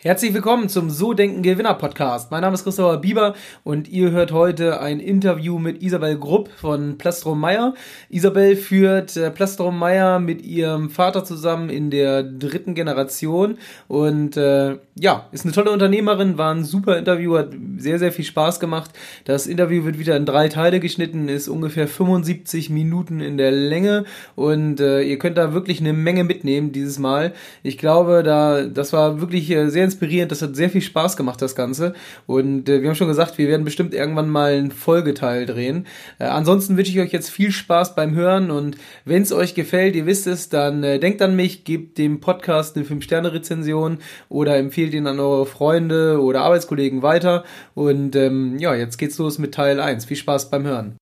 Herzlich willkommen zum So Denken Gewinner Podcast. Mein Name ist Christopher Bieber und ihr hört heute ein Interview mit Isabel Grupp von Plastrom Meyer. Isabel führt äh, Plastrom Meyer mit ihrem Vater zusammen in der dritten Generation und äh, ja, ist eine tolle Unternehmerin, war ein super Interview, hat sehr, sehr viel Spaß gemacht. Das Interview wird wieder in drei Teile geschnitten, ist ungefähr 75 Minuten in der Länge und äh, ihr könnt da wirklich eine Menge mitnehmen dieses Mal. Ich glaube, da das war wirklich äh, sehr inspirierend. Das hat sehr viel Spaß gemacht, das Ganze. Und äh, wir haben schon gesagt, wir werden bestimmt irgendwann mal einen Folgeteil drehen. Äh, ansonsten wünsche ich euch jetzt viel Spaß beim Hören und wenn es euch gefällt, ihr wisst es, dann äh, denkt an mich, gebt dem Podcast eine 5-Sterne-Rezension oder empfehlt ihn an eure Freunde oder Arbeitskollegen weiter. Und ähm, ja, jetzt geht's los mit Teil 1. Viel Spaß beim Hören.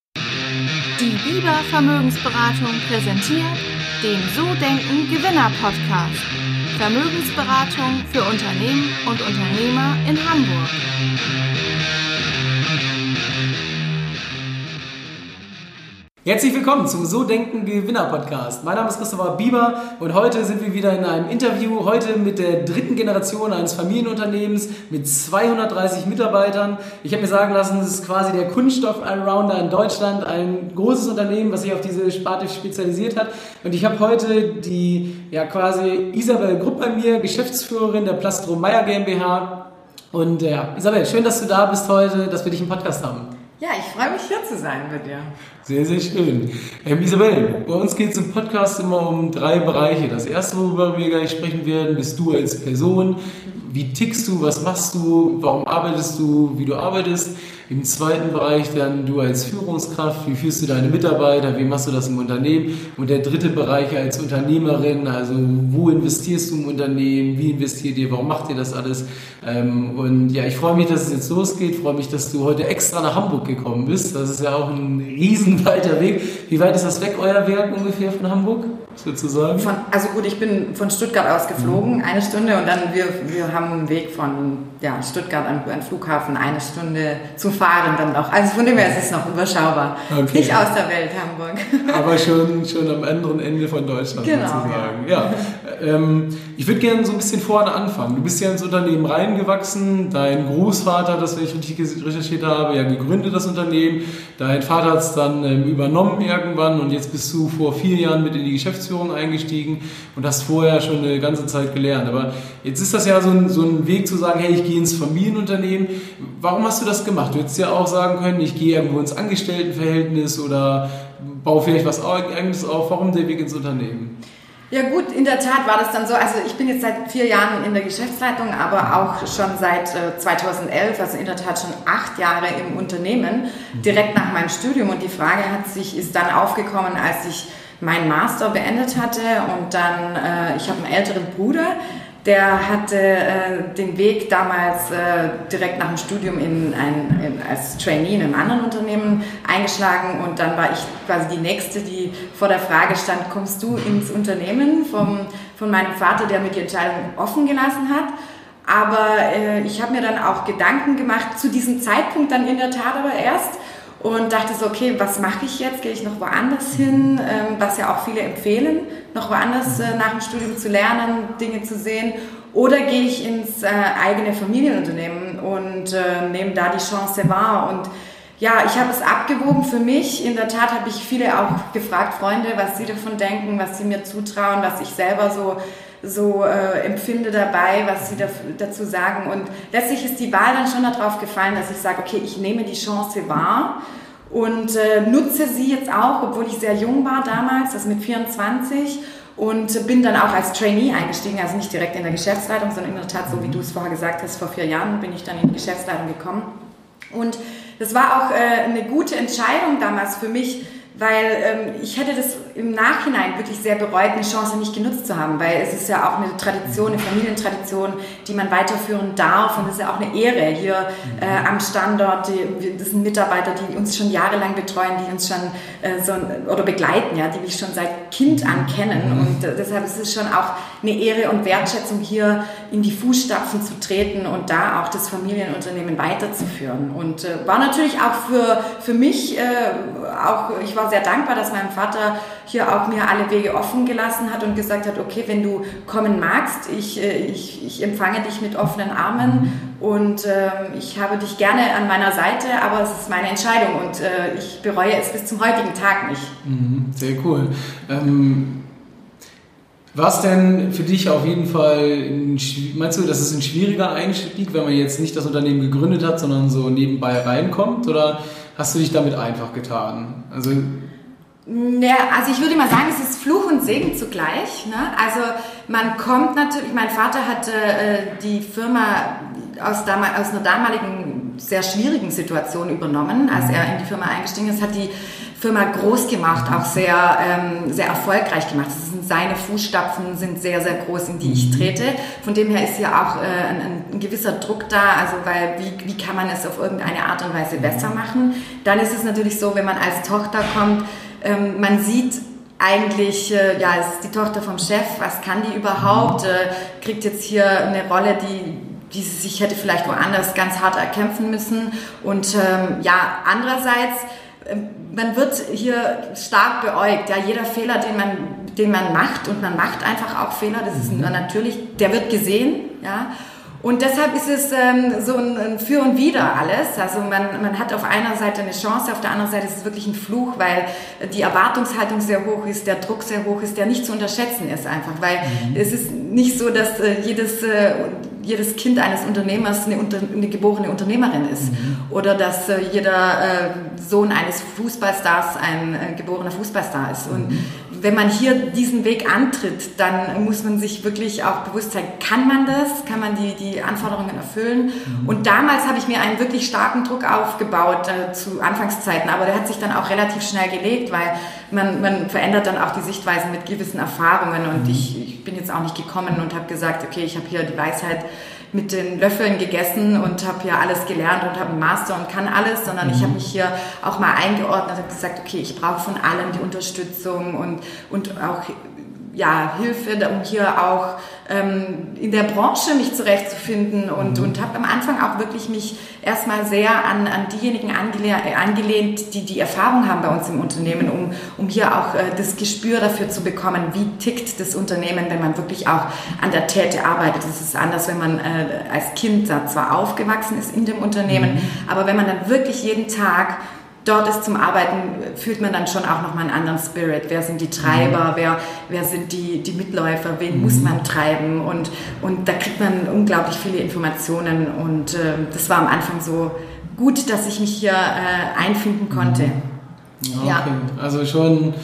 Die Biber Vermögensberatung präsentiert den So Denken Gewinner Podcast. Vermögensberatung für Unternehmen und Unternehmer in Hamburg. Herzlich willkommen zum So Denken Gewinner Podcast. Mein Name ist Christopher Bieber und heute sind wir wieder in einem Interview. Heute mit der dritten Generation eines Familienunternehmens mit 230 Mitarbeitern. Ich habe mir sagen lassen, es ist quasi der Kunststoff-Allrounder in Deutschland, ein großes Unternehmen, was sich auf diese Sparte spezialisiert hat. Und ich habe heute die ja quasi Isabel Grupp bei mir, Geschäftsführerin der Plastro Meyer GmbH. Und ja, Isabel, schön, dass du da bist heute, dass wir dich im Podcast haben. Ja, ich freue mich hier zu sein mit dir. Sehr, sehr schön. Ähm, Isabel, bei uns geht es im Podcast immer um drei Bereiche. Das erste, worüber wir gleich sprechen werden, bist du als Person. Wie tickst du? Was machst du? Warum arbeitest du? Wie du arbeitest? Im zweiten Bereich dann du als Führungskraft, wie führst du deine Mitarbeiter, wie machst du das im Unternehmen? Und der dritte Bereich als Unternehmerin, also wo investierst du im Unternehmen, wie investiert ihr, warum macht ihr das alles? Ähm, und ja, ich freue mich, dass es jetzt losgeht, freue mich, dass du heute extra nach Hamburg gekommen bist. Das ist ja auch ein riesenweiter Weg. Wie weit ist das weg, euer Werk ungefähr von Hamburg, sozusagen? Von, also gut, ich bin von Stuttgart aus geflogen, mhm. eine Stunde und dann wir, wir haben einen Weg von ja, Stuttgart an, an Flughafen, eine Stunde zum Fahren dann noch. Also von dem her ist es noch überschaubar. Okay. Nicht aus der Welt Hamburg. Aber schon, schon am anderen Ende von Deutschland genau, sozusagen. Ja. ja. Ähm, ich würde gerne so ein bisschen vorne anfangen. Du bist ja ins Unternehmen reingewachsen. Dein Großvater, das ich richtig recherchiert habe, ja gegründet das Unternehmen. Dein Vater hat es dann ähm, übernommen irgendwann und jetzt bist du vor vier Jahren mit in die Geschäftsführung eingestiegen und hast vorher schon eine ganze Zeit gelernt. Aber jetzt ist das ja so ein, so ein Weg zu sagen, hey, ich gehe ins Familienunternehmen. Warum hast du das gemacht? Du hättest ja auch sagen können, ich gehe irgendwo ins Angestelltenverhältnis oder baue vielleicht was eigenes auf. Warum der Weg ins Unternehmen? Ja gut, in der Tat war das dann so. Also ich bin jetzt seit vier Jahren in der Geschäftsleitung, aber auch schon seit 2011, äh, also in der Tat schon acht Jahre im Unternehmen, direkt nach meinem Studium. Und die Frage hat sich, ist dann aufgekommen, als ich meinen Master beendet hatte und dann, äh, ich habe einen älteren Bruder, der hatte äh, den Weg damals äh, direkt nach dem Studium in ein, in, als Trainee in einem anderen Unternehmen eingeschlagen und dann war ich quasi die Nächste, die vor der Frage stand, kommst du ins Unternehmen vom, von meinem Vater, der mir die Entscheidung offen gelassen hat. Aber äh, ich habe mir dann auch Gedanken gemacht, zu diesem Zeitpunkt dann in der Tat aber erst, und dachte so, okay, was mache ich jetzt? Gehe ich noch woanders hin? Ähm, was ja auch viele empfehlen, noch woanders äh, nach dem Studium zu lernen, Dinge zu sehen. Oder gehe ich ins äh, eigene Familienunternehmen und äh, nehme da die Chance wahr? Und ja, ich habe es abgewogen für mich. In der Tat habe ich viele auch gefragt, Freunde, was sie davon denken, was sie mir zutrauen, was ich selber so so äh, empfinde dabei, was sie da, dazu sagen. Und letztlich ist die Wahl dann schon darauf gefallen, dass ich sage, okay, ich nehme die Chance wahr und äh, nutze sie jetzt auch, obwohl ich sehr jung war damals, das mit 24 und bin dann auch als Trainee eingestiegen, also nicht direkt in der Geschäftsleitung, sondern in der Tat, so wie du es vorher gesagt hast, vor vier Jahren bin ich dann in die Geschäftsleitung gekommen. Und das war auch äh, eine gute Entscheidung damals für mich, weil ähm, ich hätte das im Nachhinein wirklich sehr bereut, eine Chance nicht genutzt zu haben, weil es ist ja auch eine Tradition, eine Familientradition, die man weiterführen darf. Und es ist ja auch eine Ehre hier äh, am Standort. Die, das sind Mitarbeiter, die uns schon jahrelang betreuen, die uns schon äh, so oder begleiten, ja, die mich schon seit Kind an kennen. Und äh, deshalb ist es schon auch eine Ehre und Wertschätzung hier in die Fußstapfen zu treten und da auch das Familienunternehmen weiterzuführen. Und äh, war natürlich auch für, für mich, äh, auch, ich war sehr dankbar, dass mein Vater hier auch mir alle Wege offen gelassen hat und gesagt hat, okay, wenn du kommen magst, ich, äh, ich, ich empfange dich mit offenen Armen und äh, ich habe dich gerne an meiner Seite, aber es ist meine Entscheidung und äh, ich bereue es bis zum heutigen Tag nicht. Mhm, sehr cool. Ähm war es denn für dich auf jeden Fall, ein, meinst du, dass es ein schwieriger Einstieg, wenn man jetzt nicht das Unternehmen gegründet hat, sondern so nebenbei reinkommt? Oder hast du dich damit einfach getan? Also ja, also ich würde mal sagen, es ist Fluch und Segen zugleich. Ne? Also man kommt natürlich, mein Vater hatte äh, die Firma aus, aus einer damaligen sehr schwierigen Situation übernommen, als er in die Firma eingestiegen ist, hat die Firma groß gemacht, auch sehr, ähm, sehr erfolgreich gemacht. Das sind seine Fußstapfen sind sehr, sehr groß, in die ich mhm. trete. Von dem her ist hier auch äh, ein, ein, gewisser Druck da, also weil wie, wie kann man es auf irgendeine Art und Weise besser machen. Dann ist es natürlich so, wenn man als Tochter kommt, ähm, man sieht eigentlich, äh, ja, es ist die Tochter vom Chef, was kann die überhaupt, mhm. äh, kriegt jetzt hier eine Rolle, die die sie sich hätte vielleicht woanders ganz hart erkämpfen müssen. Und ähm, ja, andererseits ähm, man wird hier stark beäugt. Ja, jeder Fehler, den man, den man macht, und man macht einfach auch Fehler, das ist mhm. natürlich, der wird gesehen. Ja. Und deshalb ist es ähm, so ein, ein, Für und Wider alles. Also man, man hat auf einer Seite eine Chance, auf der anderen Seite ist es wirklich ein Fluch, weil die Erwartungshaltung sehr hoch ist, der Druck sehr hoch ist, der nicht zu unterschätzen ist einfach. Weil mhm. es ist nicht so, dass äh, jedes äh, jedes Kind eines Unternehmers eine, eine geborene Unternehmerin ist. Mhm. Oder dass äh, jeder äh, Sohn eines Fußballstars ein äh, geborener Fußballstar ist. Und mhm. wenn man hier diesen Weg antritt, dann muss man sich wirklich auch bewusst sein, kann man das? Kann man die, die Anforderungen erfüllen? Mhm. Und damals habe ich mir einen wirklich starken Druck aufgebaut äh, zu Anfangszeiten, aber der hat sich dann auch relativ schnell gelegt, weil man, man verändert dann auch die Sichtweisen mit gewissen Erfahrungen. Und mhm. ich, ich bin jetzt auch nicht gekommen und habe gesagt, okay, ich habe hier die Weisheit mit den Löffeln gegessen und habe hier alles gelernt und habe einen Master und kann alles, sondern mhm. ich habe mich hier auch mal eingeordnet und gesagt, okay, ich brauche von allem die Unterstützung und, und auch ja, Hilfe, um hier auch ähm, in der Branche mich zurechtzufinden und, mhm. und habe am Anfang auch wirklich mich erstmal sehr an, an diejenigen angelehnt, angelehnt, die die Erfahrung haben bei uns im Unternehmen, um, um hier auch äh, das Gespür dafür zu bekommen, wie tickt das Unternehmen, wenn man wirklich auch an der Täte arbeitet. Das ist anders, wenn man äh, als Kind da zwar aufgewachsen ist in dem Unternehmen, mhm. aber wenn man dann wirklich jeden Tag dort ist zum Arbeiten, fühlt man dann schon auch nochmal einen anderen Spirit. Wer sind die Treiber, mhm. wer, wer sind die, die Mitläufer, wen mhm. muss man treiben und, und da kriegt man unglaublich viele Informationen und äh, das war am Anfang so gut, dass ich mich hier äh, einfinden konnte. Mhm. Ja, okay. Ja. Also schon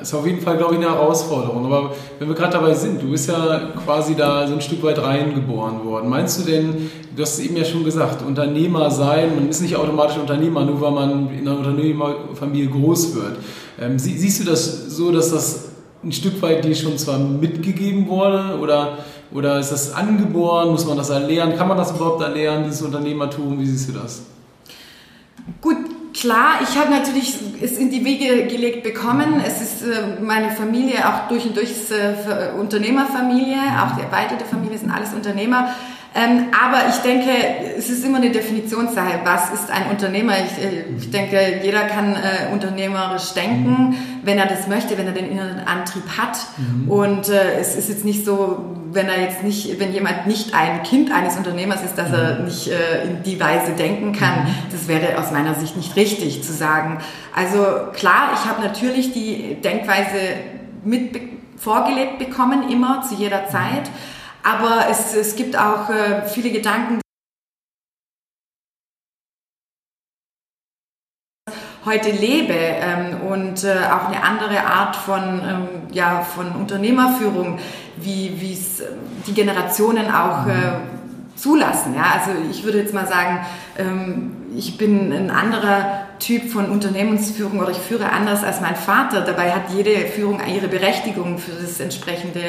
ist auf jeden Fall, glaube ich, eine Herausforderung. Aber wenn wir gerade dabei sind, du bist ja quasi da so ein Stück weit reingeboren worden. Meinst du denn, du hast es eben ja schon gesagt, Unternehmer sein, man ist nicht automatisch Unternehmer, nur weil man in einer Unternehmerfamilie groß wird. Ähm, siehst du das so, dass das ein Stück weit dir schon zwar mitgegeben wurde oder, oder ist das angeboren? Muss man das erlernen? Kann man das überhaupt erlernen, dieses Unternehmertum? Wie siehst du das? Gut, Klar, ich habe natürlich es in die Wege gelegt bekommen. Es ist äh, meine Familie auch durch und durch äh, Unternehmerfamilie, auch die erweiterte Familie sind alles Unternehmer. Ähm, aber ich denke, es ist immer eine Definitionssache. Was ist ein Unternehmer? Ich, äh, ich denke, jeder kann äh, unternehmerisch denken, wenn er das möchte, wenn er den inneren Antrieb hat. Mhm. Und äh, es ist jetzt nicht so, wenn er jetzt nicht, wenn jemand nicht ein Kind eines Unternehmers ist, dass er mhm. nicht äh, in die Weise denken kann. Mhm. Das wäre aus meiner Sicht nicht richtig zu sagen. Also klar, ich habe natürlich die Denkweise mit vorgelebt bekommen, immer zu jeder Zeit. Aber es, es gibt auch äh, viele Gedanken, heute lebe ähm, und äh, auch eine andere Art von, ähm, ja, von Unternehmerführung, wie es äh, die Generationen auch äh, zulassen. Ja? Also ich würde jetzt mal sagen, ähm, ich bin ein anderer Typ von Unternehmensführung oder ich führe anders als mein Vater. Dabei hat jede Führung ihre Berechtigung für das entsprechende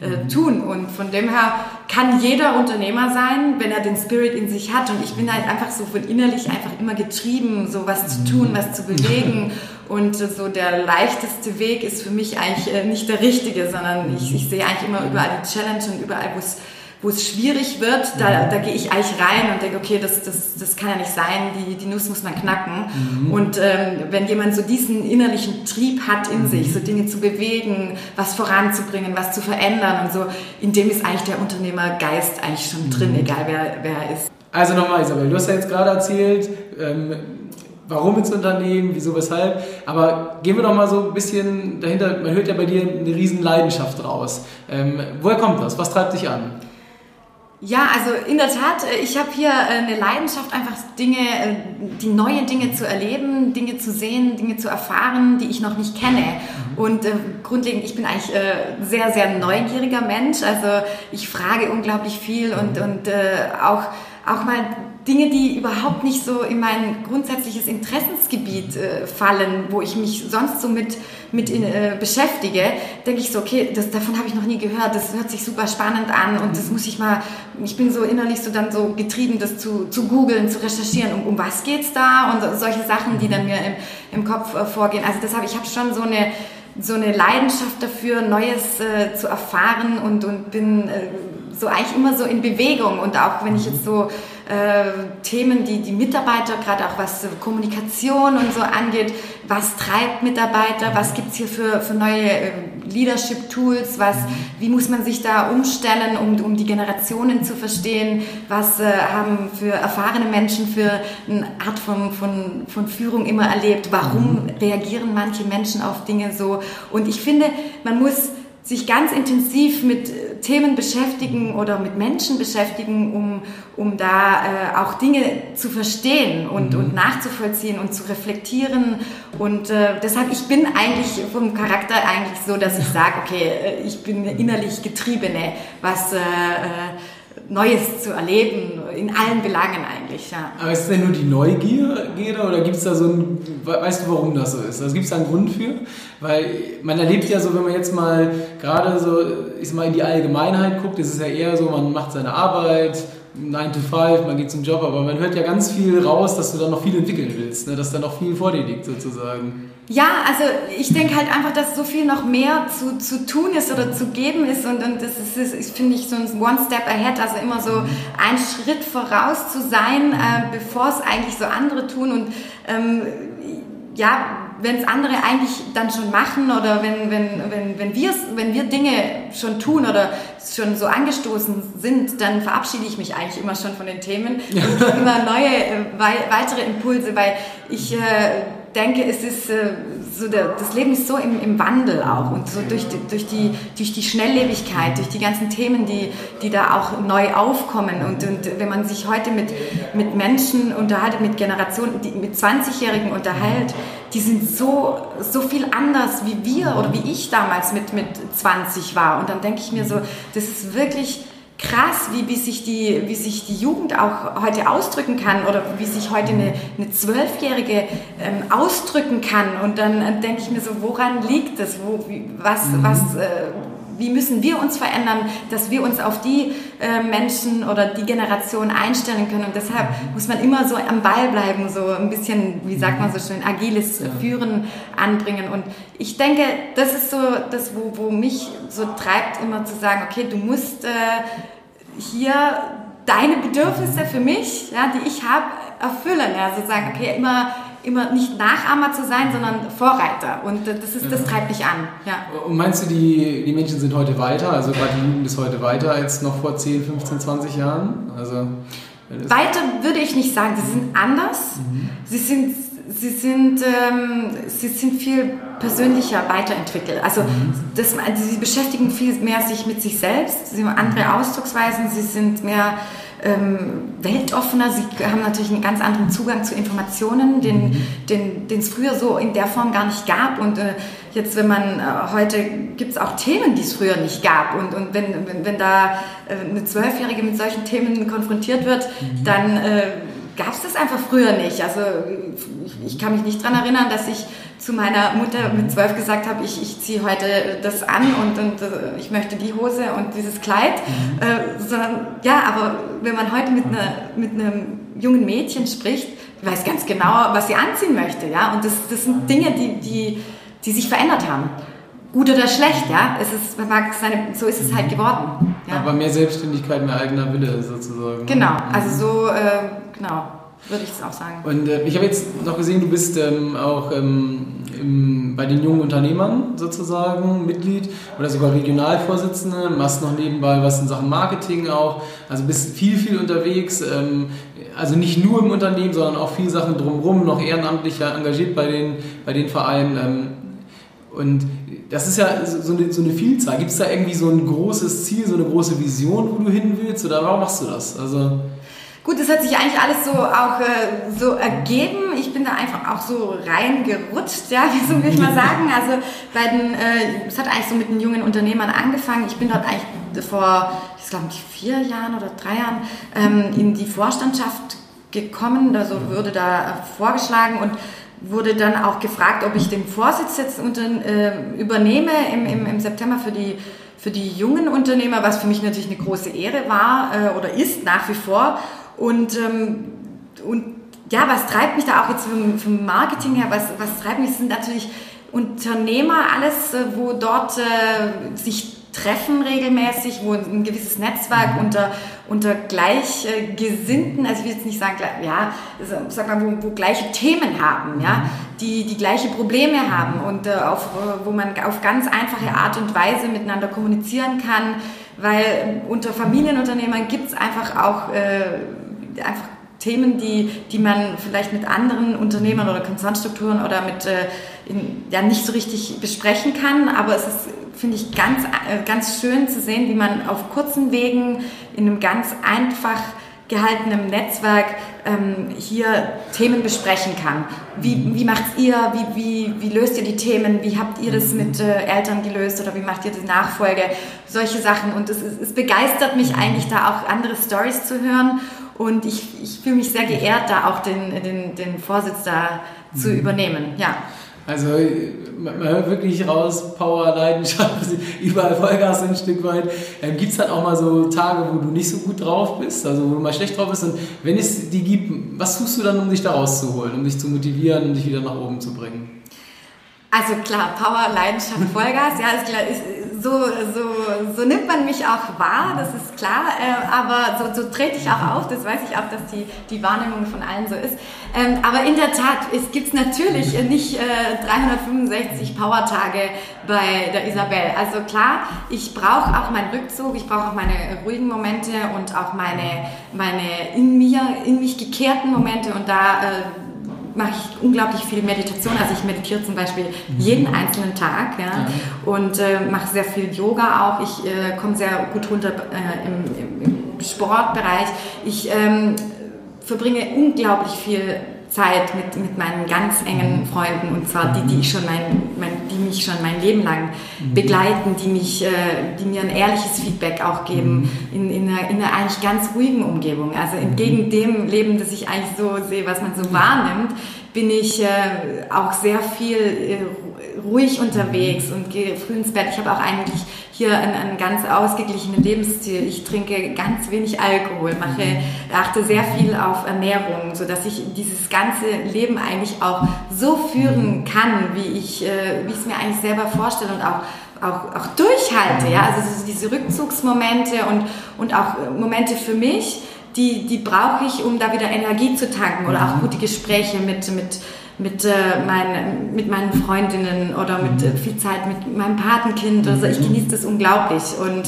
äh, tun. Und von dem her kann jeder Unternehmer sein, wenn er den Spirit in sich hat. Und ich bin halt einfach so von innerlich einfach immer getrieben, so was zu tun, was zu bewegen. Und so der leichteste Weg ist für mich eigentlich äh, nicht der richtige, sondern ich, ich sehe eigentlich immer überall die Challenge und überall, wo es wo es schwierig wird, da, da gehe ich eigentlich rein und denke, okay, das, das, das kann ja nicht sein, die, die Nuss muss man knacken. Mhm. Und ähm, wenn jemand so diesen innerlichen Trieb hat in mhm. sich, so Dinge zu bewegen, was voranzubringen, was zu verändern und so, in dem ist eigentlich der Unternehmergeist eigentlich schon mhm. drin, egal wer, wer er ist. Also nochmal, Isabel, du hast ja jetzt gerade erzählt, ähm, warum ins Unternehmen, wieso, weshalb. Aber gehen wir doch mal so ein bisschen dahinter. Man hört ja bei dir eine riesen Leidenschaft raus. Ähm, woher kommt das? Was treibt dich an? Ja, also in der Tat, äh, ich habe hier äh, eine Leidenschaft, einfach Dinge, äh, die neue Dinge zu erleben, Dinge zu sehen, Dinge zu erfahren, die ich noch nicht kenne. Mhm. Und äh, grundlegend, ich bin eigentlich äh, sehr, sehr neugieriger Mensch. Also ich frage unglaublich viel und, mhm. und äh, auch, auch mal Dinge, die überhaupt nicht so in mein grundsätzliches Interessensgebiet äh, fallen, wo ich mich sonst so mit, mit in, äh, beschäftige, denke ich so, okay, das, davon habe ich noch nie gehört, das hört sich super spannend an und das muss ich mal, ich bin so innerlich so dann so getrieben, das zu, zu googeln, zu recherchieren, um, um was geht's da und solche Sachen, die dann mir im, im Kopf äh, vorgehen. Also deshalb, ich habe schon so eine so eine Leidenschaft dafür, Neues äh, zu erfahren und, und bin äh, so eigentlich immer so in Bewegung und auch wenn ich jetzt so äh, Themen, die die Mitarbeiter, gerade auch was Kommunikation und so angeht, was treibt Mitarbeiter, was gibt es hier für, für neue äh, Leadership-Tools, was, wie muss man sich da umstellen, um, um die Generationen zu verstehen, was äh, haben für erfahrene Menschen für eine Art von, von, von Führung immer erlebt, warum reagieren manche Menschen auf Dinge so. Und ich finde, man muss sich ganz intensiv mit äh, Themen beschäftigen oder mit Menschen beschäftigen, um, um da äh, auch Dinge zu verstehen und, mhm. und nachzuvollziehen und zu reflektieren. Und äh, deshalb, ich bin eigentlich vom Charakter eigentlich so, dass ich sage, okay, äh, ich bin innerlich Getriebene, was... Äh, äh Neues zu erleben, in allen Belangen eigentlich. Ja. Aber ist es denn nur die Neugier oder gibt es da so ein, weißt du, warum das so ist? Also gibt es da einen Grund für? Weil man erlebt ja so, wenn man jetzt mal gerade so, ich mal in die Allgemeinheit guckt, ist es ja eher so, man macht seine Arbeit, 9 to 5, man geht zum Job, aber man hört ja ganz viel raus, dass du da noch viel entwickeln willst, ne? dass da noch viel vor dir liegt sozusagen. Ja, also ich denke halt einfach, dass so viel noch mehr zu, zu tun ist oder zu geben ist und, und das ist, ist finde ich, so ein One Step Ahead, also immer so ein Schritt voraus zu sein, äh, bevor es eigentlich so andere tun und ähm, ja, wenn es andere eigentlich dann schon machen oder wenn, wenn, wenn, wenn, wir's, wenn wir Dinge schon tun oder schon so angestoßen sind, dann verabschiede ich mich eigentlich immer schon von den Themen und immer neue, äh, weitere Impulse, weil ich äh, denke, es ist äh, so, der, das Leben ist so im, im Wandel auch und so durch durch, die, durch die Schnelllebigkeit, durch die ganzen Themen, die, die da auch neu aufkommen. Und, und wenn man sich heute mit, mit Menschen unterhält, mit Generationen, die, mit 20-Jährigen unterhält, die sind so, so viel anders wie wir oder wie ich damals mit, mit 20 war. Und dann denke ich mir so, das ist wirklich krass, wie, wie, sich die, wie sich die Jugend auch heute ausdrücken kann oder wie sich heute eine, eine Zwölfjährige ähm, ausdrücken kann. Und dann äh, denke ich mir so, woran liegt das? Wo, wie, was, mhm. was, äh, wie müssen wir uns verändern, dass wir uns auf die äh, Menschen oder die Generation einstellen können. Und deshalb mhm. muss man immer so am Ball bleiben, so ein bisschen, wie sagt man so schön, agiles ja. Führen anbringen. Und ich denke, das ist so das, wo, wo mich so treibt, immer zu sagen, okay, du musst äh, hier deine Bedürfnisse für mich, ja, die ich habe, erfüllen. Ja, sozusagen, okay, immer immer nicht Nachahmer zu sein, sondern Vorreiter. Und das, ist, das treibt mich an. Ja. Und meinst du, die, die Menschen sind heute weiter, also gerade die Jugend ist heute weiter als noch vor 10, 15, 20 Jahren? Also, weiter würde ich nicht sagen, sie sind anders. Mhm. Sie sind sie sind, ähm, sie sind viel persönlicher weiterentwickelt. Also mhm. das, sie beschäftigen viel mehr sich mit sich selbst, sie haben andere Ausdrucksweisen, sie sind mehr ähm, weltoffener. Sie haben natürlich einen ganz anderen Zugang zu Informationen, den mhm. den es früher so in der Form gar nicht gab. Und äh, jetzt, wenn man äh, heute gibt es auch Themen, die es früher nicht gab. Und, und wenn, wenn, wenn da äh, eine Zwölfjährige mit solchen Themen konfrontiert wird, mhm. dann äh, gab es das einfach früher nicht. Also ich kann mich nicht daran erinnern, dass ich zu meiner Mutter mit zwölf gesagt habe, ich, ich ziehe heute das an und, und äh, ich möchte die Hose und dieses Kleid. Mhm. Äh, sondern ja, aber wenn man heute mit, einer, mit einem jungen Mädchen spricht, weiß ganz genau, was sie anziehen möchte. Ja? Und das, das sind Dinge, die, die, die sich verändert haben. Gut oder schlecht, ja. Es ist, seine, so ist es halt geworden. Ja? Aber mehr Selbstständigkeit, mehr eigener Wille sozusagen. Genau, also so, äh, genau, würde ich es auch sagen. Und äh, ich habe jetzt noch gesehen, du bist ähm, auch ähm, im, bei den jungen Unternehmern sozusagen Mitglied oder sogar Regionalvorsitzende, machst noch nebenbei was in Sachen Marketing auch, also bist viel, viel unterwegs, ähm, also nicht nur im Unternehmen, sondern auch viele Sachen drumherum, noch ehrenamtlich engagiert bei den, bei den Vereinen. Und das ist ja so eine, so eine Vielzahl. Gibt es da irgendwie so ein großes Ziel, so eine große Vision, wo du hin willst? Oder warum machst du das? Also Gut, das hat sich eigentlich alles so auch äh, so ergeben. Ich bin da einfach auch so reingerutscht, ja, wie soll ich mal sagen. Also bei den, äh, es hat eigentlich so mit den jungen Unternehmern angefangen. Ich bin dort eigentlich vor, ich glaube vier Jahren oder drei Jahren ähm, in die Vorstandschaft gekommen. Also wurde da vorgeschlagen und wurde dann auch gefragt, ob ich den Vorsitz jetzt unter, äh, übernehme im, im, im September für die für die jungen Unternehmer, was für mich natürlich eine große Ehre war äh, oder ist nach wie vor. Und, ähm, und ja, was treibt mich da auch jetzt vom, vom Marketing her, was, was treibt mich, sind natürlich Unternehmer, alles, äh, wo dort äh, sich treffen regelmäßig, wo ein gewisses Netzwerk mhm. unter, unter Gleichgesinnten, also ich will jetzt nicht sagen, ja, sag mal, wo, wo gleiche Themen haben, ja, mhm. die die gleiche Probleme haben und äh, auf, wo man auf ganz einfache Art und Weise miteinander kommunizieren kann, weil unter Familienunternehmern gibt es einfach auch äh, einfach Themen, die, die man vielleicht mit anderen Unternehmern oder Konzernstrukturen oder mit äh, in, ja nicht so richtig besprechen kann, aber es ist, finde ich, ganz, äh, ganz schön zu sehen, wie man auf kurzen Wegen in einem ganz einfach gehaltenem Netzwerk ähm, hier Themen besprechen kann. Wie, wie macht ihr, wie, wie, wie löst ihr die Themen, wie habt ihr das mit äh, Eltern gelöst oder wie macht ihr die Nachfolge, solche Sachen. Und es, es begeistert mich eigentlich da auch andere Stories zu hören und ich, ich fühle mich sehr geehrt, da auch den, den, den Vorsitz da zu mhm. übernehmen. Ja. Also man hört wirklich raus, Power, Leidenschaft, überall Vollgas ein Stück weit. Ähm, gibt es dann auch mal so Tage, wo du nicht so gut drauf bist, also wo du mal schlecht drauf bist? Und wenn es die gibt, was tust du dann, um dich da rauszuholen, um dich zu motivieren, um dich wieder nach oben zu bringen? Also klar, Power, Leidenschaft, Vollgas, ja, ist, klar, ist, so, so, so nimmt man mich auch wahr, das ist klar, äh, aber so, so trete ich auch auf, das weiß ich auch, dass die, die Wahrnehmung von allen so ist. Ähm, aber in der Tat, es gibt natürlich nicht äh, 365 Powertage bei der Isabel. Also klar, ich brauche auch meinen Rückzug, ich brauche auch meine ruhigen Momente und auch meine, meine in mir, in mich gekehrten Momente und da äh, mache ich unglaublich viel Meditation. Also ich meditiere zum Beispiel jeden mhm. einzelnen Tag ja, und äh, mache sehr viel Yoga auch. Ich äh, komme sehr gut runter äh, im, im, im, Sportbereich. Ich ähm, verbringe unglaublich viel Zeit mit, mit meinen ganz engen mhm. Freunden und zwar die, die ich schon mein, mein die mich schon mein Leben lang mhm. begleiten, die mich, äh, die mir ein ehrliches Feedback auch geben in, in, einer, in einer eigentlich ganz ruhigen Umgebung. Also entgegen dem Leben, das ich eigentlich so sehe, was man so wahrnimmt, bin ich äh, auch sehr viel äh, ruhig unterwegs und gehe früh ins Bett. Ich habe auch eigentlich hier einen, einen, ganz ausgeglichenen Lebensstil. Ich trinke ganz wenig Alkohol, mache, achte sehr viel auf Ernährung, so dass ich dieses ganze Leben eigentlich auch so führen kann, wie ich, äh, wie ich es mir eigentlich selber vorstelle und auch auch, auch durchhalte, ja, also diese Rückzugsmomente und, und auch Momente für mich, die, die brauche ich, um da wieder Energie zu tanken oder auch gute Gespräche mit, mit, mit, äh, mein, mit meinen Freundinnen oder mit äh, viel Zeit mit meinem Patenkind. Also ich genieße das unglaublich. Und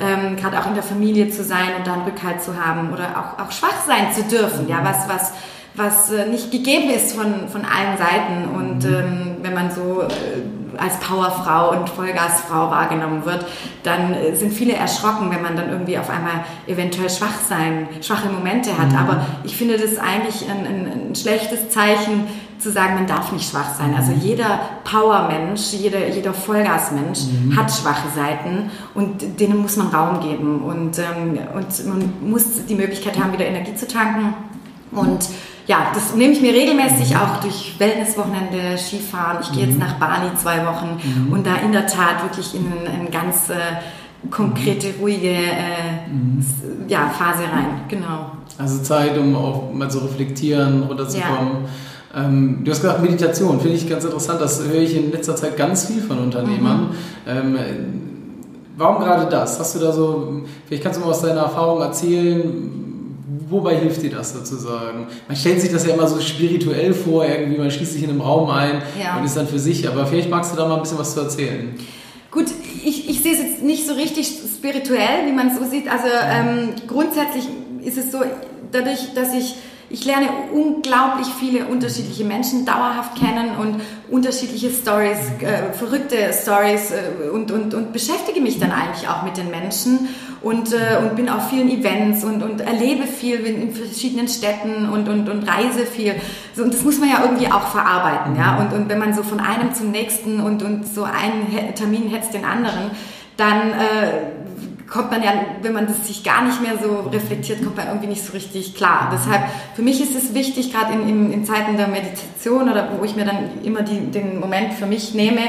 ähm, gerade auch in der Familie zu sein und da einen Rückhalt zu haben oder auch, auch schwach sein zu dürfen, ja, was, was, was äh, nicht gegeben ist von, von allen Seiten. Und ähm, wenn man so äh, als Powerfrau und Vollgasfrau wahrgenommen wird, dann äh, sind viele erschrocken, wenn man dann irgendwie auf einmal eventuell schwach sein, schwache Momente hat. Mhm. Aber ich finde das eigentlich ein, ein, ein, schlechtes Zeichen, zu sagen, man darf nicht schwach sein. Also mhm. jeder Powermensch, jeder, jeder Vollgasmensch mhm. hat schwache Seiten und denen muss man Raum geben und, ähm, und man muss die Möglichkeit haben, wieder Energie zu tanken und ja, das nehme ich mir regelmäßig auch durch Wellnesswochenende, Skifahren. Ich gehe jetzt mhm. nach Bali zwei Wochen mhm. und da in der Tat wirklich in eine ganz äh, konkrete, ruhige äh, mhm. ja, Phase rein. Genau. Also Zeit, um auch mal zu reflektieren, runterzukommen. Ja Ähm, du hast gesagt Meditation, finde ich ganz interessant. Das höre ich in letzter Zeit ganz viel von Unternehmern. Mhm. Ähm, warum gerade das? Hast du da so, vielleicht kannst du mal aus deiner Erfahrung erzählen, wobei hilft dir das sozusagen? Man stellt sich das ja immer so spirituell vor, irgendwie man schließt sich in einem Raum ein ja. und ist dann für sich, aber vielleicht magst du da mal ein bisschen was zu erzählen. Gut, ich, ich sehe es jetzt nicht so richtig spirituell, wie man es so sieht. Also ähm, grundsätzlich ist es so, dadurch, dass ich ich lerne unglaublich viele unterschiedliche Menschen dauerhaft kennen und unterschiedliche Stories, äh, verrückte Stories äh, und, und, und beschäftige mich dann eigentlich auch mit den Menschen und, äh, und bin auf vielen Events und, und erlebe viel in, verschiedenen Städten und, und, und reise viel. So, und das muss man ja irgendwie auch verarbeiten. Ja? Und, und wenn man so von einem zum nächsten und, und so einen Termin hetzt den anderen, dann äh, kommt man ja, wenn man das sich gar nicht mehr so reflektiert, kommt man irgendwie nicht so richtig klar. Deshalb, für mich ist es wichtig, gerade in, in, in Zeiten der Meditation oder wo ich mir dann immer die, den Moment für mich nehme,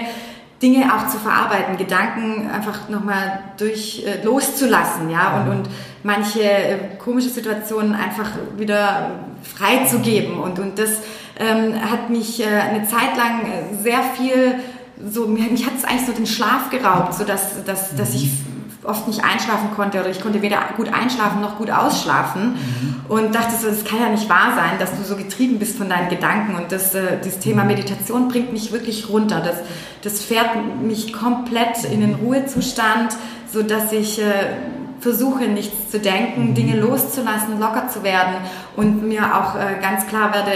Dinge auch zu verarbeiten, Gedanken einfach nochmal durch äh, loszulassen, ja, und, und manche äh, komische Situationen einfach wieder freizugeben. Und, und das ähm, hat mich äh, eine Zeit lang sehr viel so, mich hat es eigentlich so den Schlaf geraubt, so dass, dass, dass ich oft nicht einschlafen konnte oder ich konnte weder gut einschlafen noch gut ausschlafen mhm. und dachte so, das kann ja nicht wahr sein, dass du so getrieben bist von deinen Gedanken und das, äh, das Thema mhm. Meditation bringt mich wirklich runter. Das, das fährt mich komplett in den Ruhezustand, so dass ich äh, versuche, nichts zu denken, mhm. Dinge loszulassen, locker zu werden und mir auch äh, ganz klar werde,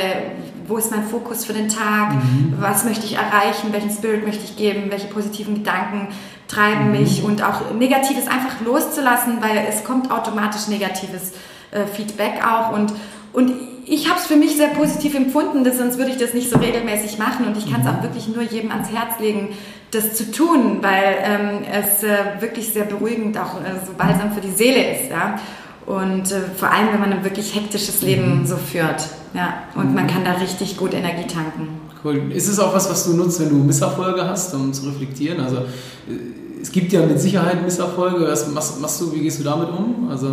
wo ist mein Fokus für den Tag, mhm. was möchte ich erreichen, welchen Spirit möchte ich geben, welche positiven Gedanken treiben mhm. mich und auch Negatives einfach loszulassen, weil es kommt automatisch negatives äh, Feedback auch und, und ich habe es für mich sehr positiv empfunden, sonst würde ich das nicht so regelmäßig machen und ich kann es mhm. auch wirklich nur jedem ans Herz legen, das zu tun, weil ähm, es äh, wirklich sehr beruhigend auch äh, so balsam für die Seele ist. Ja? Und äh, vor allem, wenn man ein wirklich hektisches Leben mhm. so führt. Ja? Und man kann da richtig gut Energie tanken. Cool. Ist es auch was, was du nutzt, wenn du Misserfolge hast, um zu reflektieren? Also äh, es gibt ja mit Sicherheit Misserfolge. Was machst, machst du, wie gehst du damit um? Also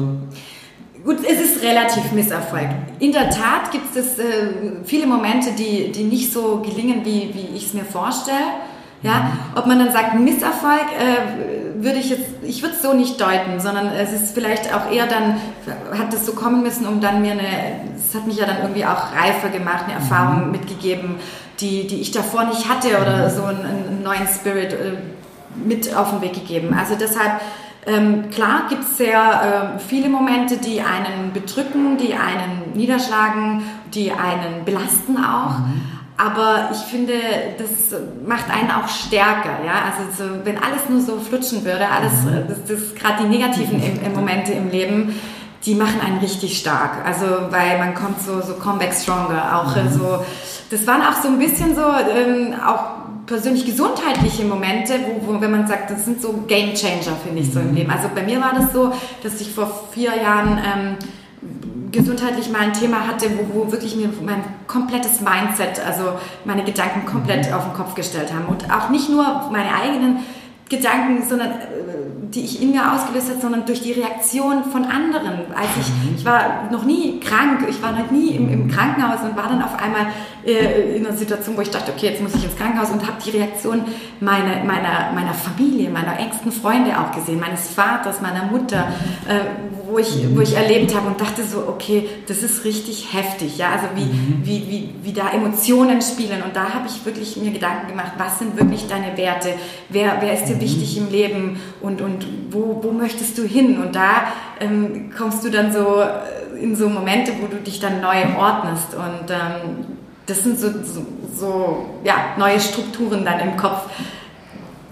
Gut, es ist relativ Misserfolg. In der Tat gibt es äh, viele Momente, die, die nicht so gelingen, wie, wie ich es mir vorstelle. Ja, ob man dann sagt Misserfolg, äh, würde ich jetzt, ich würde es so nicht deuten, sondern es ist vielleicht auch eher dann, hat es so kommen müssen, um dann mir eine, es hat mich ja dann irgendwie auch reifer gemacht, eine Erfahrung mhm. mitgegeben, die, die ich davor nicht hatte oder so einen, einen neuen Spirit äh, mit auf den Weg gegeben. Also deshalb, ähm, klar gibt es sehr äh, viele Momente, die einen bedrücken, die einen niederschlagen, die einen belasten auch. Mhm. Aber ich finde, das macht einen auch stärker. Ja? Also so, wenn alles nur so flutschen würde, alles, mhm. das, das gerade die negativen im, im Momente im Leben, die machen einen richtig stark. Also weil man kommt so so comeback stronger. Auch mhm. so, das waren auch so ein bisschen so ähm, auch persönlich gesundheitliche Momente, wo, wo wenn man sagt, das sind so Game Changer, finde ich so im mhm. Leben. Also bei mir war das so, dass ich vor vier Jahren ähm, gesundheitlich mal ein Thema hatte, wo, wo wirklich mir mein komplettes Mindset, also meine Gedanken komplett mhm. auf den Kopf gestellt haben. Und auch nicht nur meine eigenen Gedanken, sondern äh, die ich in mir ausgelöst habe, sondern durch die Reaktion von anderen. Als ich, mhm. ich war noch nie krank, ich war noch nie im, im Krankenhaus und war dann auf einmal äh, in einer Situation, wo ich dachte, okay, jetzt muss ich ins Krankenhaus und habe die Reaktion meiner, meiner, meiner Familie, meiner engsten Freunde auch gesehen, meines Vaters, meiner Mutter, äh, wo, ich, wo ich erlebt habe und dachte so, okay, das ist richtig heftig, ja, also wie, mhm. wie, wie, wie da Emotionen spielen und da habe ich wirklich mir Gedanken gemacht, was sind wirklich deine Werte, wer, wer ist dir mhm. wichtig im Leben und, und wo, wo möchtest du hin und da ähm, kommst du dann so in so Momente, wo du dich dann neu ordnest und ähm, das sind so, so, so, ja, neue Strukturen dann im Kopf,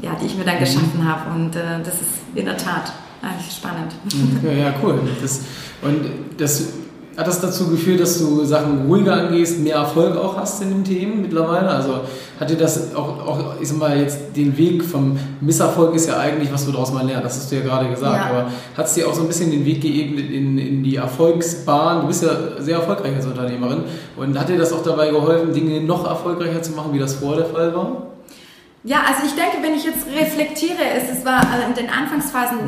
ja, die ich mir dann geschaffen habe. Und äh, das ist in der Tat eigentlich spannend. Okay, ja, cool. Das, und das hat das dazu geführt, dass du Sachen ruhiger angehst, mehr Erfolg auch hast in den Themen mittlerweile? Also hat dir das auch, auch ich sag mal, jetzt den Weg vom Misserfolg ist ja eigentlich, was du daraus mal lernst, das hast du ja gerade gesagt, ja. aber hat es dir auch so ein bisschen den Weg geebnet in, in die Erfolgsbahn? Du bist ja sehr erfolgreich als Unternehmerin und hat dir das auch dabei geholfen, Dinge noch erfolgreicher zu machen, wie das vor der Fall war? Ja, also ich denke, wenn ich jetzt reflektiere, es, es war in den Anfangsphasen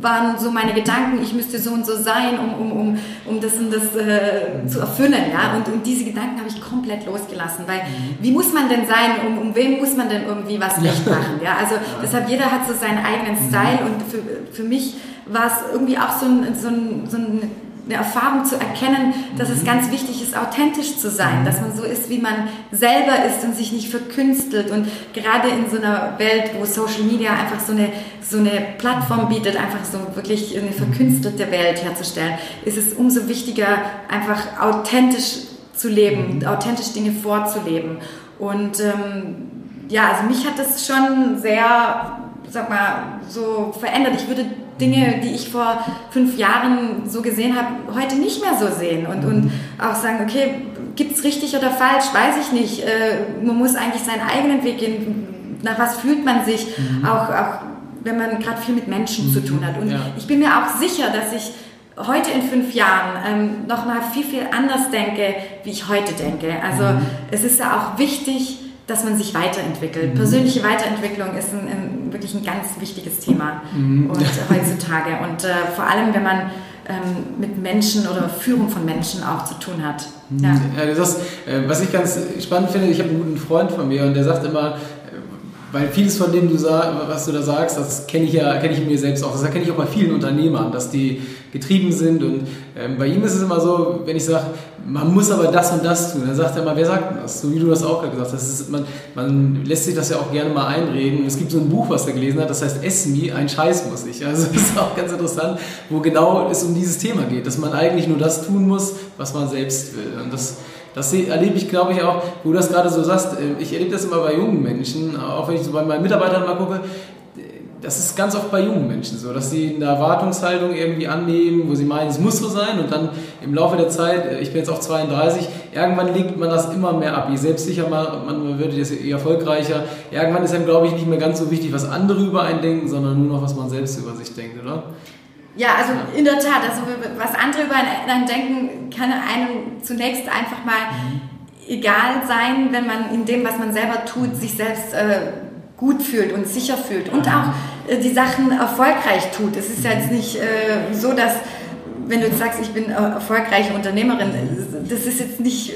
waren so meine Gedanken, ich müsste so und so sein, um, um, um, um das und das äh, zu erfüllen. Ja? Und, und diese Gedanken habe ich komplett losgelassen, weil mhm. wie muss man denn sein, um, um wem muss man denn irgendwie was recht machen? Ja? Also deshalb jeder hat so seinen eigenen mhm. Style und für, für mich war es irgendwie auch so ein, so ein, so ein eine Erfahrung zu erkennen, dass es mhm. ganz wichtig ist, authentisch zu sein, mhm. dass man so ist, wie man selber ist und sich nicht verkünstelt. Und gerade in so einer Welt, wo Social Media einfach so eine, so eine Plattform bietet, einfach so wirklich eine verkünstelte Welt herzustellen, ist es umso wichtiger, einfach authentisch zu leben, mhm. authentisch Dinge vorzuleben. Und ähm, ja, also mich hat das schon sehr, sag mal, so verändert. Ich würde Dinge, die ich vor fünf Jahren so gesehen habe, heute nicht mehr so sehen und, und auch sagen, okay, gibt es richtig oder falsch, weiß ich nicht. Äh, man muss eigentlich seinen eigenen Weg gehen. Nach was fühlt man sich, mhm. auch, auch wenn man gerade viel mit Menschen mhm. zu tun hat. Und ja. ich bin mir auch sicher, dass ich heute in fünf Jahren ähm, nochmal viel, viel anders denke, wie ich heute denke. Also mhm. es ist ja auch wichtig, dass man sich weiterentwickelt. Mhm. Persönliche Weiterentwicklung ist ein, ein, wirklich ein ganz wichtiges Thema mhm. und, heutzutage. Und äh, vor allem, wenn man ähm, mit Menschen oder Führung von Menschen auch zu tun hat. Mhm. Ja. ja das, äh, was ich ganz spannend finde, ich habe einen guten Freund von mir und der sagt immer, weil vieles von dem, du was du da sagst, das kenne ich ja, kenne ich mir selbst auch. Das kenne ich auch bei vielen Unternehmern, dass die getrieben sind. Und ähm, bei ihm ist es immer so, wenn ich sage, man muss aber das und das tun, dann sagt er mal, wer sagt das? So wie du das auch gesagt hast. Ist, man, man, lässt sich das ja auch gerne mal einreden. Es gibt so ein Buch, was er gelesen hat, das heißt Esmi, ein Scheiß muss ich. Also das ist auch ganz interessant, wo genau es um dieses Thema geht, dass man eigentlich nur das tun muss, was man selbst will. Und das das erlebe ich, glaube ich, auch, wo du das gerade so sagst, äh, ich erlebe das immer bei jungen Menschen, auch wenn ich so bei meinen Mitarbeitern mal gucke, das ist ganz oft bei jungen Menschen so, dass sie eine Erwartungshaltung irgendwie annehmen, wo sie meinen, es muss so sein und dann im Laufe der Zeit, äh, ich bin jetzt auch 32, irgendwann legt man das immer mehr ab. Je selbstsicher man, man wird, desto erfolgreicher. Irgendwann ist einem, glaube ich, nicht mehr ganz so wichtig, was andere über einen denken, sondern nur noch, was man selbst über sich denkt, oder? Ja, also in der Tat, also was andere über einen denken, kann einem zunächst einfach mal mhm. egal sein, wenn man in dem, was man selber tut, sich selbst äh, gut fühlt und sicher fühlt und auch äh, die Sachen erfolgreich tut. Es ist ja jetzt nicht äh, so, dass wenn du jetzt sagst, ich bin erfolgreiche Unternehmerin, das ist jetzt nicht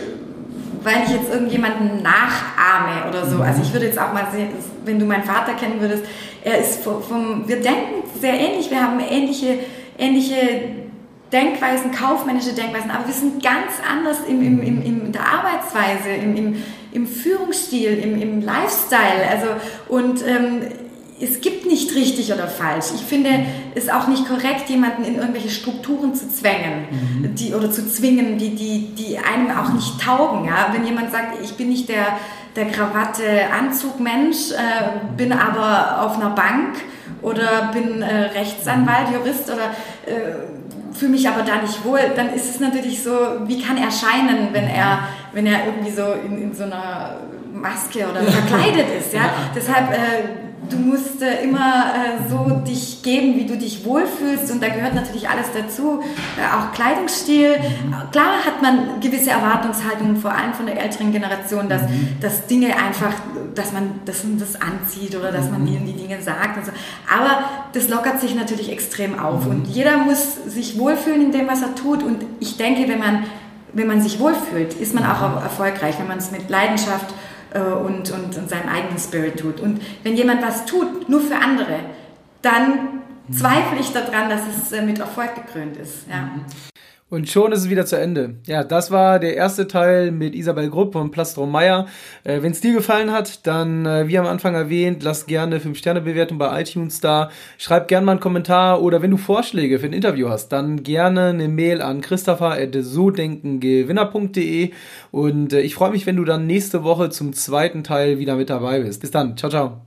weil ich jetzt irgendjemanden nachahme oder so. Also ich würde jetzt auch mal sehen, wenn du meinen Vater kennen würdest, er ist vom wir denken sehr ähnlich, wir haben ähnliche, ähnliche Denkweisen, kaufmännische Denkweisen, aber wir sind ganz anders im, im, im, in der Arbeitsweise, im, im, im Führungsstil, im, im Lifestyle. Also, und ähm, es gibt nicht richtig oder falsch. Ich finde es auch nicht korrekt, jemanden in irgendwelche Strukturen zu zwängen mhm. die, oder zu zwingen, die, die, die einem auch nicht taugen. Ja? Wenn jemand sagt, ich bin nicht der, der Krawatte-Anzug-Mensch, äh, bin aber auf einer Bank oder bin äh, Rechtsanwalt, Jurist oder äh, fühle mich aber da nicht wohl, dann ist es natürlich so, wie kann er scheinen, wenn er, wenn er irgendwie so in, in so einer Maske oder verkleidet ist. Ja? Deshalb äh, du musst äh, immer äh, so dich geben, wie du dich wohlfühlst und da gehört natürlich alles dazu, äh, auch Kleidungsstil. Klar hat man gewisse Erwartungshaltungen, vor allem von der älteren Generation, dass, mhm. dass Dinge einfach, dass man das, das anzieht oder dass man ihnen die Dinge sagt und so. Aber das lockert sich natürlich extrem auf mhm. und jeder muss sich wohlfühlen in dem, was er tut und ich denke, wenn man, wenn man sich wohlfühlt, ist man auch erfolgreich, wenn man es mit Leidenschaft äh, und, und, und seinen eigenen Spirit tut. Und wenn jemand was tut, nur für andere, dann zweifle ich daran, dass es äh, mit Erfolg gekrönt ist. Ja. Und schon ist es wieder zu Ende. Ja, das war der erste Teil mit Isabel Grupp und Plastro Meyer. Äh, Wenn es dir gefallen hat, dann, äh, wie am Anfang erwähnt, lass gerne 5-Sterne-Bewertung bei iTunes da. Schreib gerne mal einen Kommentar oder wenn du Vorschläge für ein Interview hast, dann gerne eine Mail an christopher.sodenkengewinner.de und äh, ich freue mich, wenn du dann nächste Woche zum zweiten Teil wieder mit dabei bist. Bis dann. Ciao, ciao.